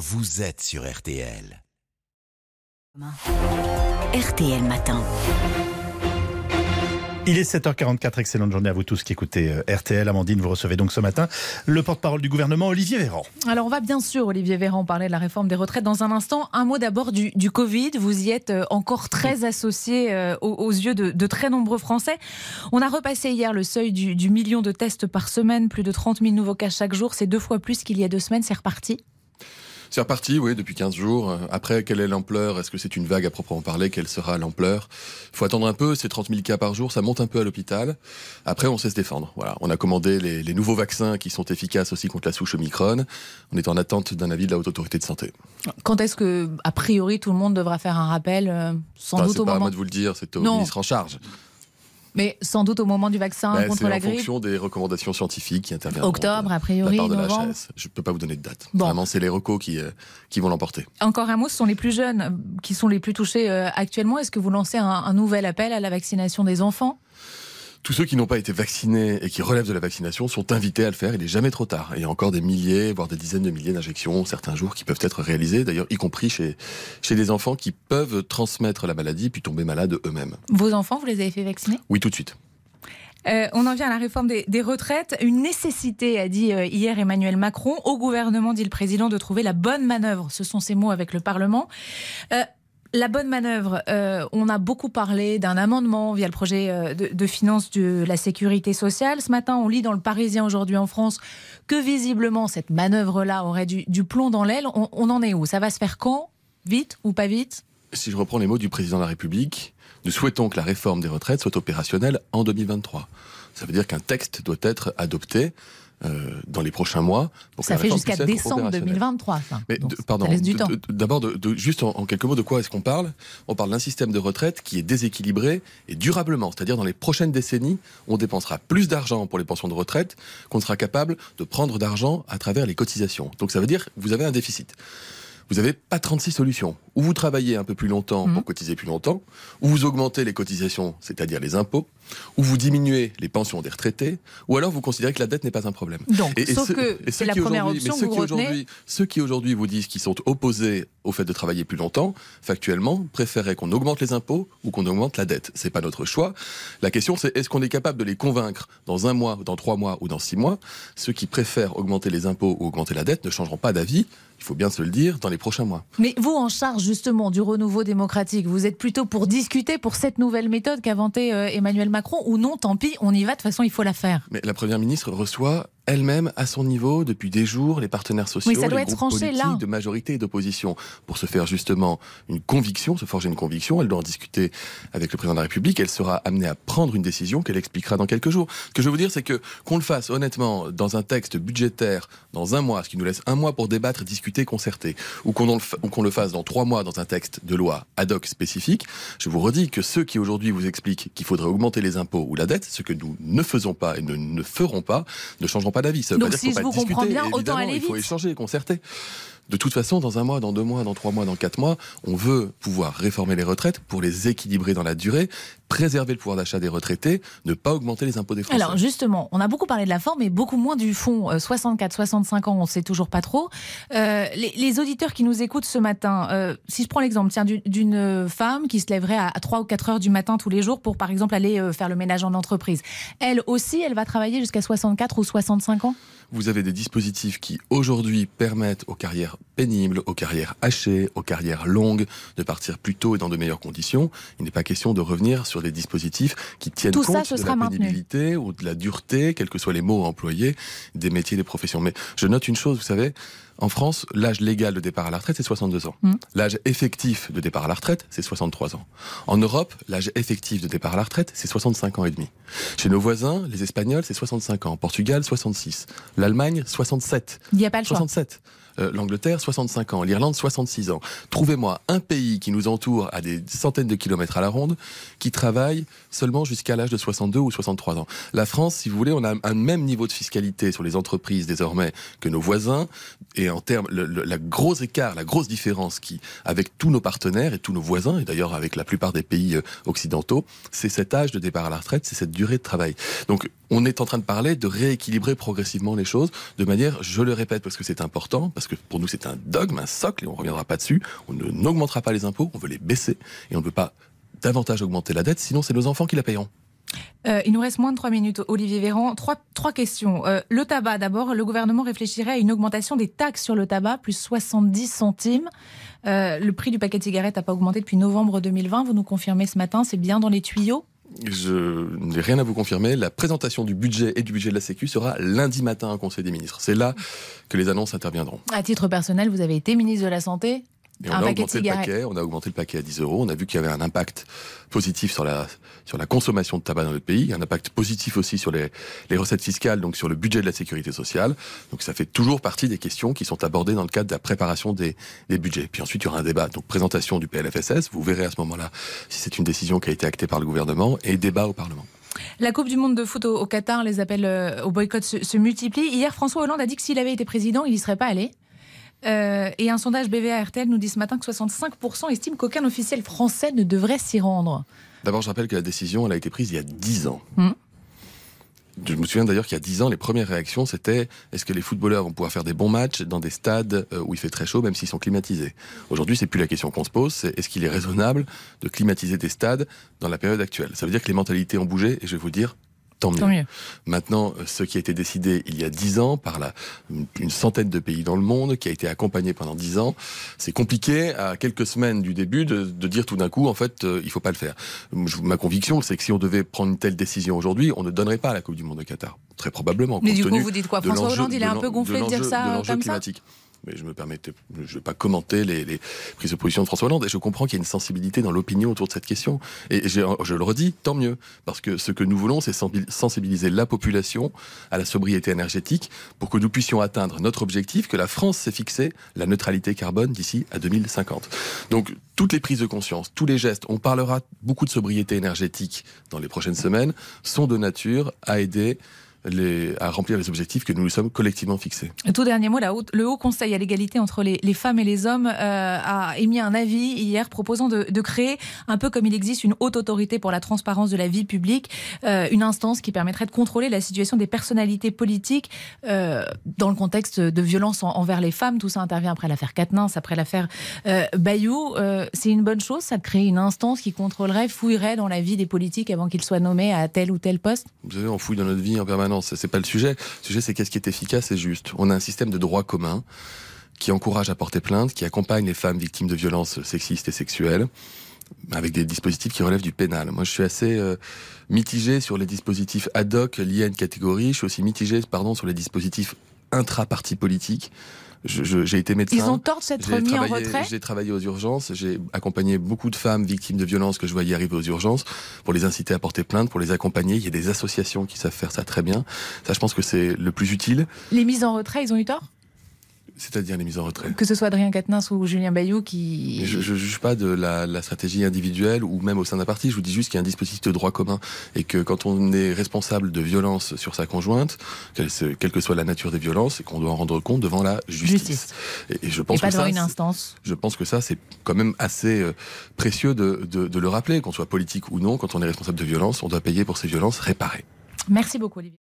vous êtes sur RTL. RTL Matin. Il est 7h44, excellente journée à vous tous qui écoutez euh, RTL. Amandine, vous recevez donc ce matin le porte-parole du gouvernement, Olivier Véran. Alors on va bien sûr, Olivier Véran, parler de la réforme des retraites dans un instant. Un mot d'abord du, du, Covid. Vous y êtes euh, encore très associé euh, aux, aux, yeux de, de, très nombreux Français. On a repassé hier le seuil du, du million de tests par semaine, plus de 30 000 nouveaux cas chaque jour. C'est deux fois plus qu'il y a deux semaines, c'est reparti c'est reparti, oui, depuis 15 jours. Après, quelle est l'ampleur? Est-ce que c'est une vague à proprement parler? Quelle sera l'ampleur? Il faut attendre un peu. C'est 30 000 cas par jour, ça monte un peu à l'hôpital. Après, on sait se défendre. Voilà, on a commandé les, les, nouveaux vaccins qui sont efficaces aussi contre la souche Omicron. On est en attente d'un avis de la haute autorité de santé. Quand est-ce que, a priori, tout le monde devra faire un rappel euh, Sans enfin, doute au pas moment. à moi de vous le dire. C'est au Non. ministre en charge. Mais sans doute au moment du vaccin Ben, contre c'est la en grippe. fonction des recommandations scientifiques qui interviendront. Octobre, de a priori, la part de novembre. Je ne peux pas vous donner de date. Bon. Vraiment, c'est les recos qui, euh, qui vont l'emporter. Encore un mot, ce sont les plus jeunes euh, qui sont les plus touchés euh, actuellement. Est-ce que vous lancez un, un nouvel appel à la vaccination des enfants? Tous ceux qui n'ont pas été vaccinés et qui relèvent de la vaccination sont invités à le faire. Il n'est jamais trop tard. Il y a encore des milliers, voire des dizaines de milliers d'injections certains jours qui peuvent être réalisées, d'ailleurs y compris chez, chez des enfants qui peuvent transmettre la maladie puis tomber malades eux-mêmes. Vos enfants, vous les avez fait vacciner? Oui, tout de suite. Euh, on en vient à la réforme des, des retraites. Une nécessité, a dit euh, hier Emmanuel Macron. Au gouvernement, dit le président, de trouver la bonne manœuvre. Ce sont ses mots avec le Parlement. Euh, la bonne manœuvre, euh, on a beaucoup parlé d'un amendement via le projet euh, de, de finances de la sécurité sociale. Ce matin, on lit dans le Parisien aujourd'hui en France que visiblement cette manœuvre-là aurait du, plomb dans l'aile. On, on en est où? Ça va se faire quand? Vite ou pas vite? Si je reprends les mots du président de la République, nous souhaitons que la réforme des retraites soit opérationnelle en 2023. Ça veut dire qu'un texte doit être adopté dans les prochains mois. Pour Ça fait jusqu'à décembre opérationnelle. 2023. ça. Mais Donc, de- pardon, d'abord, juste en, en quelques mots, de quoi est-ce qu'on parle? On parle d'un système de retraite qui est déséquilibré et durablement. C'est-à-dire, dans les prochaines décennies, on dépensera plus d'argent pour les pensions de retraite qu'on sera capable de prendre d'argent à travers les cotisations. Donc ça veut dire que vous avez un déficit. Vous n'avez pas 36 solutions. Ou vous travaillez un peu plus longtemps Mhm. pour cotiser plus longtemps, ou vous augmentez les cotisations, c'est-à-dire les impôts, ou vous diminuez les pensions des retraités, ou alors vous considérez que la dette n'est pas un problème. Donc, Et- et sauf ceux- que c'est la première option mais que ceux vous qui retenez. Ceux qui aujourd'hui vous disent qu'ils sont opposés au fait de travailler plus longtemps, factuellement, préféraient qu'on augmente les impôts ou qu'on augmente la dette. C'est pas notre choix. La question, c'est est-ce qu'on est capable de les convaincre dans un mois, dans trois mois ou dans six mois? Ceux qui préfèrent augmenter les impôts ou augmenter la dette ne changeront pas d'avis. Il faut bien se le dire dans les prochains mois. Mais vous, en charge justement du renouveau démocratique, vous êtes plutôt pour discuter pour cette nouvelle méthode qu'a inventée euh, Emmanuel Macron ou non, tant pis, on y va, de toute façon, il faut la faire. Mais la première ministre reçoit elle-même à son niveau depuis des jours les partenaires sociaux, Oui, ça doit les être groupes politiques là. de majorité et d'opposition pour se faire justement une conviction, se forger une conviction. Elle doit en discuter avec le président de la République. Elle sera amenée à prendre une décision qu'elle expliquera dans quelques jours. Ce que je veux vous dire, c'est que qu'on le fasse honnêtement dans un texte budgétaire dans un mois, ce qui nous laisse un mois pour débattre, discuter, concerter, ou qu'on en le fa- ou qu'on le fasse dans trois mois dans un texte de loi ad hoc spécifique. Je vous redis que ceux qui aujourd'hui vous expliquent qu'il faudrait augmenter les impôts ou la dette, ce que nous ne faisons pas et ne, ne ferons pas, ne changeront pas d'avis. Ça veut Donc, pas dire si qu'il faut je pas vous comprends discuter. bien, autant Évidemment, aller il faut vite. échanger, concerter. De toute façon, dans un mois, dans deux mois, dans trois mois, dans quatre mois, on veut pouvoir réformer les retraites pour les équilibrer dans la durée, préserver le pouvoir d'achat des retraités, ne pas augmenter les impôts des Français. Alors justement, on a beaucoup parlé de la forme, mais beaucoup moins du fond. 64-65 ans, on sait toujours pas trop. Euh, les, les auditeurs qui nous écoutent ce matin, euh, si je prends l'exemple d'une- femme qui se lèverait à, à 3 ou 4 heures du matin tous les jours pour, par exemple, aller euh, faire le ménage en entreprise, elle aussi, elle va travailler jusqu'à 64 ou 65 ans? Vous avez des dispositifs qui aujourd'hui permettent aux carrières pénibles, aux carrières hachées, aux carrières longues de partir plus tôt et dans de meilleures conditions. Il n'est pas question de revenir sur des dispositifs qui tiennent Tout compte de la maintenu. pénibilité ou de la dureté, quels que soient les mots employés, des métiers, des professions. Mais je note une chose, vous savez, en France, l'âge légal de départ à la retraite, c'est 62 ans. Mm. L'âge effectif de départ à la retraite, c'est 63 ans. En Europe, l'âge effectif de départ à la retraite, c'est 65 ans et demi. Chez nos voisins, les Espagnols, c'est 65 ans. Portugal, 66. L'Allemagne, 67. Il n'y a pas le choix. 67. Euh, L'Angleterre, 65 ans. L'Irlande, 66 ans. Trouvez-moi un pays qui nous entoure à des centaines de kilomètres à la ronde qui travaille seulement jusqu'à l'âge de 62 ou 63 ans. La France, si vous voulez, on a un même niveau de fiscalité sur les entreprises désormais que nos voisins. Et en termes, le, la grosse écart, la grosse différence qui, avec tous nos partenaires et tous nos voisins, et d'ailleurs avec la plupart des pays euh, occidentaux, c'est cet âge de départ à la retraite, c'est cette durée de travail. Donc, on est en train de parler de rééquilibrer progressivement les choses de manière, je le répète parce que c'est important, parce que pour nous c'est un dogme, un socle, et on ne reviendra pas dessus. On n'augmentera pas les impôts, on veut les baisser, et on ne veut pas davantage augmenter la dette, sinon c'est nos enfants qui la payeront. Euh, il nous reste moins de trois minutes, Olivier Véran. Trois, trois questions. Euh, le tabac, d'abord. Le gouvernement réfléchirait à une augmentation des taxes sur le tabac, plus 70 centimes. Euh, le prix du paquet de cigarettes n'a pas augmenté depuis novembre 2020. Vous nous confirmez ce matin, c'est bien dans les tuyaux? Je n'ai rien à vous confirmer. La présentation du budget et du budget de la Sécu sera lundi matin au Conseil des ministres. C'est là que les annonces interviendront. À titre personnel, vous avez été ministre de la Santé on, a augmenté le paquet, on a augmenté le paquet à 10 euros. On a vu qu'il y avait un impact positif sur la, sur la consommation de tabac dans notre pays, un impact positif aussi sur les, les recettes fiscales, donc sur le budget de la sécurité sociale. Donc ça fait toujours partie des questions qui sont abordées dans le cadre de la préparation des, des budgets. Puis ensuite, il y aura un débat, donc présentation du PLFSS. Vous verrez à ce moment-là si c'est une décision qui a été actée par le gouvernement et débat au Parlement. La Coupe du Monde de foot au, Qatar, les appels euh, au boycott se, se multiplient. Hier, François Hollande a dit que s'il avait été président, il n'y serait pas allé. Euh, et un sondage BVA RTL nous dit ce matin que 65% estiment qu'aucun officiel français ne devrait s'y rendre. D'abord, je rappelle que la décision, elle a été prise il y a 10 ans. Hmm. Je me souviens d'ailleurs qu'il y a 10 ans, les premières réactions, c'était est-ce que les footballeurs vont pouvoir faire des bons matchs dans des stades euh, où il fait très chaud, même s'ils sont climatisés? Aujourd'hui, c'est plus la question qu'on se pose, c'est est-ce qu'il est raisonnable de climatiser des stades dans la période actuelle? Ça veut dire que les mentalités ont bougé, et je vais vous dire, Tant mieux. Maintenant, euh, ce qui a été décidé il y a dix ans par la, une centaine de pays dans le monde, qui a été accompagné pendant dix ans, c'est compliqué à quelques semaines du début de, de dire tout d'un coup, en fait, euh, il faut pas le faire. ma conviction, c'est que si on devait prendre une telle décision aujourd'hui, on ne donnerait pas la Coupe du Monde de Qatar. Très probablement. Mais du coup, vous dites quoi? François Hollande, il est un peu gonflé de, dire ça comme climatique. ça mais je me permettais, je ne vais pas commenter les, les, prises de position de François Hollande. Et je comprends qu'il y a une sensibilité dans l'opinion autour de cette question. Et je, je, le redis, tant mieux, parce que ce que nous voulons, c'est sensibiliser la population à la sobriété énergétique pour que nous puissions atteindre notre objectif que la France s'est fixé, la neutralité carbone d'ici à 2050. Donc toutes les prises de conscience, tous les gestes, on parlera beaucoup de sobriété énergétique dans les prochaines semaines, sont de nature à aider à remplir les objectifs que nous nous sommes collectivement fixés. Tout dernier mot, la le Haut Conseil à l'égalité entre les, femmes et les hommes euh, a émis un avis hier proposant de, créer, un peu comme il existe une haute autorité pour la transparence de la vie publique, euh, une instance qui permettrait de contrôler la situation des personnalités politiques euh, dans le contexte de violence envers les femmes. Tout ça intervient après l'affaire Quatennens, après l'affaire Bayou. C'est une bonne chose, ça de créer une instance qui contrôlerait, fouillerait dans la vie des politiques avant qu'ils soient nommés à tel ou tel poste? Vous savez, on fouille dans notre vie en permanence non, c'est pas le sujet. Le sujet, c'est qu'est-ce qui est efficace et juste. On a un système de droit commun qui encourage à porter plainte, qui accompagne les femmes victimes de violences sexistes et sexuelles avec des dispositifs qui relèvent du pénal. Moi, je suis assez euh, mitigé sur les dispositifs ad hoc liés à une catégorie. Je suis aussi mitigé, sur les dispositifs intra-parti politique j'ai été médecin. Ils ont tort de s'être mis en retrait J'ai travaillé aux urgences, j'ai accompagné beaucoup de femmes victimes de violences que je voyais arriver aux urgences pour les inciter à porter plainte, pour les accompagner. Il y a des associations qui savent faire ça très bien. Ça, je pense que c'est le plus utile. Les mises en retrait, ils ont eu tort? C'est-à-dire les mises en retrait. Que ce soit Adrien Quatennens ou Julien Bayou qui. je ne juge pas de la, stratégie individuelle ou même au sein d'un parti. Je vous dis juste qu'il y a un dispositif de droit commun et que quand on est responsable de violence sur sa conjointe, quelle, que soit la nature des violences, et qu'on doit en rendre compte devant la justice. Et, je pense pas que devant ça, une instance. Je pense que ça, c'est quand même assez euh, précieux de, de le rappeler, qu'on soit politique ou non, quand on est responsable de violence, on doit payer pour ces violences réparées. Merci beaucoup, Olivier.